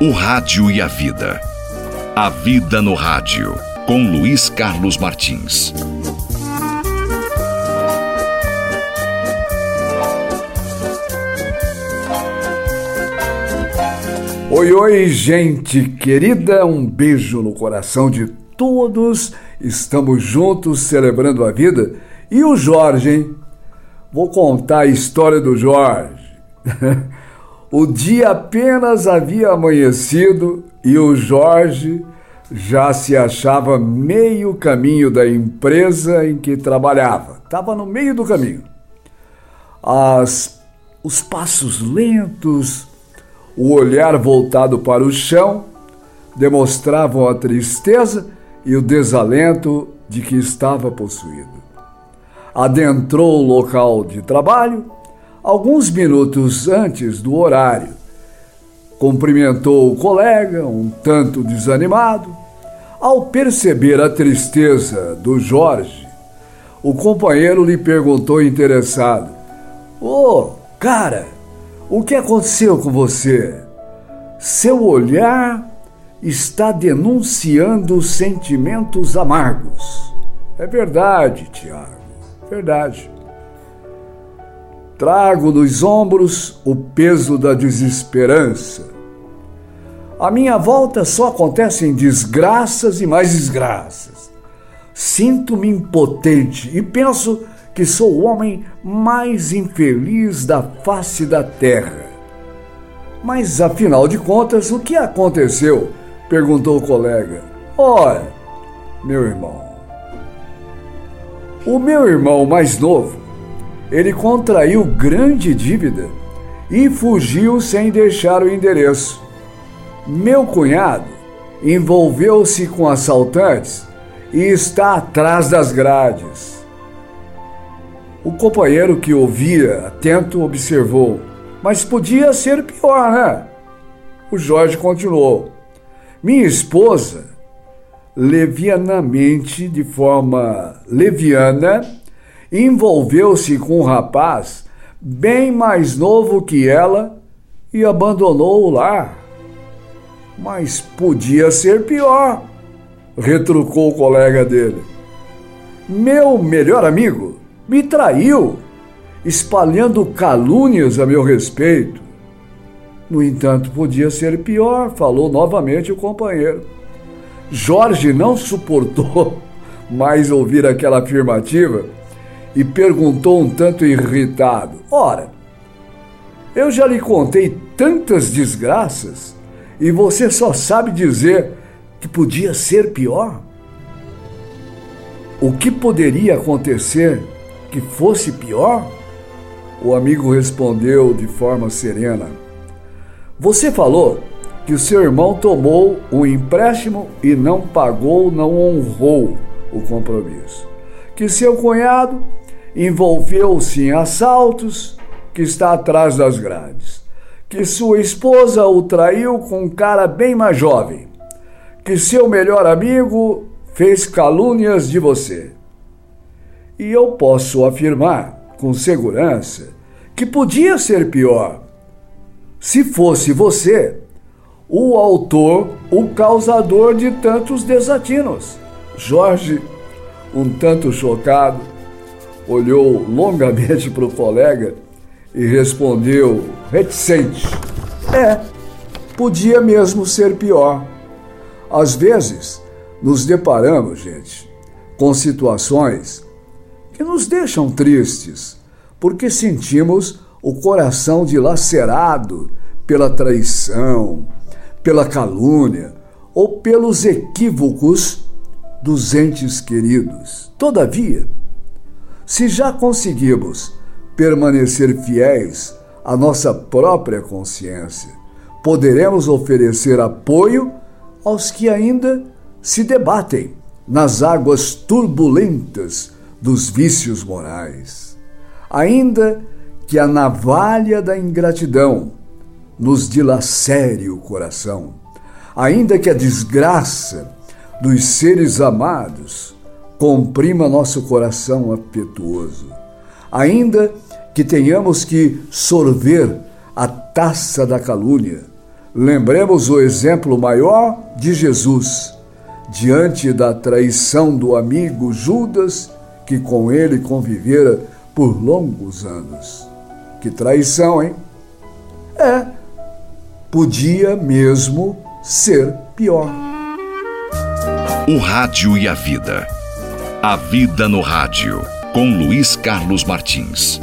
O Rádio e a Vida. A Vida no Rádio, com Luiz Carlos Martins. Oi, oi, gente querida, um beijo no coração de todos. Estamos juntos celebrando a vida. E o Jorge, hein? Vou contar a história do Jorge. o dia apenas havia amanhecido e o Jorge já se achava meio caminho da empresa em que trabalhava. Estava no meio do caminho. As, os passos lentos, o olhar voltado para o chão demonstravam a tristeza e o desalento de que estava possuído. Adentrou o local de trabalho alguns minutos antes do horário. Cumprimentou o colega, um tanto desanimado. Ao perceber a tristeza do Jorge, o companheiro lhe perguntou interessado: Ô, oh, cara, o que aconteceu com você? Seu olhar está denunciando sentimentos amargos. É verdade, Tiago, verdade. Trago nos ombros o peso da desesperança. A minha volta só acontece em desgraças e mais desgraças. Sinto-me impotente e penso que sou o homem mais infeliz da face da terra. Mas afinal de contas, o que aconteceu? perguntou o colega. Olha, meu irmão. O meu irmão mais novo, ele contraiu grande dívida e fugiu sem deixar o endereço. Meu cunhado envolveu-se com assaltantes e está atrás das grades. O companheiro que ouvia, atento, observou: Mas podia ser pior, né? O Jorge continuou: Minha esposa, levianamente, de forma leviana, envolveu-se com um rapaz bem mais novo que ela e abandonou o lar. Mas podia ser pior, retrucou o colega dele. Meu melhor amigo me traiu, espalhando calúnias a meu respeito. No entanto, podia ser pior, falou novamente o companheiro. Jorge não suportou mais ouvir aquela afirmativa e perguntou um tanto irritado: Ora, eu já lhe contei tantas desgraças e você só sabe dizer que podia ser pior? O que poderia acontecer que fosse pior? O amigo respondeu de forma serena: Você falou que o seu irmão tomou um empréstimo e não pagou, não honrou o compromisso. Que seu cunhado envolveu-se em assaltos, que está atrás das grades. Que sua esposa o traiu com um cara bem mais jovem. Que seu melhor amigo fez calúnias de você e eu posso afirmar com segurança que podia ser pior. Se fosse você, o autor, o causador de tantos desatinos. Jorge, um tanto chocado, olhou longamente para o colega e respondeu reticente: É, podia mesmo ser pior. Às vezes, nos deparamos, gente, com situações que nos deixam tristes, porque sentimos o coração dilacerado pela traição, pela calúnia ou pelos equívocos dos entes queridos. Todavia, se já conseguimos permanecer fiéis à nossa própria consciência, poderemos oferecer apoio aos que ainda se debatem nas águas turbulentas dos vícios morais. Ainda que a navalha da ingratidão nos dilacere o coração, ainda que a desgraça dos seres amados comprima nosso coração afetuoso, ainda que tenhamos que sorver a taça da calúnia, lembremos o exemplo maior de Jesus, diante da traição do amigo Judas, que com ele convivera por longos anos. Que traição, hein? É, podia mesmo ser pior. O Rádio e a Vida. A Vida no Rádio, com Luiz Carlos Martins.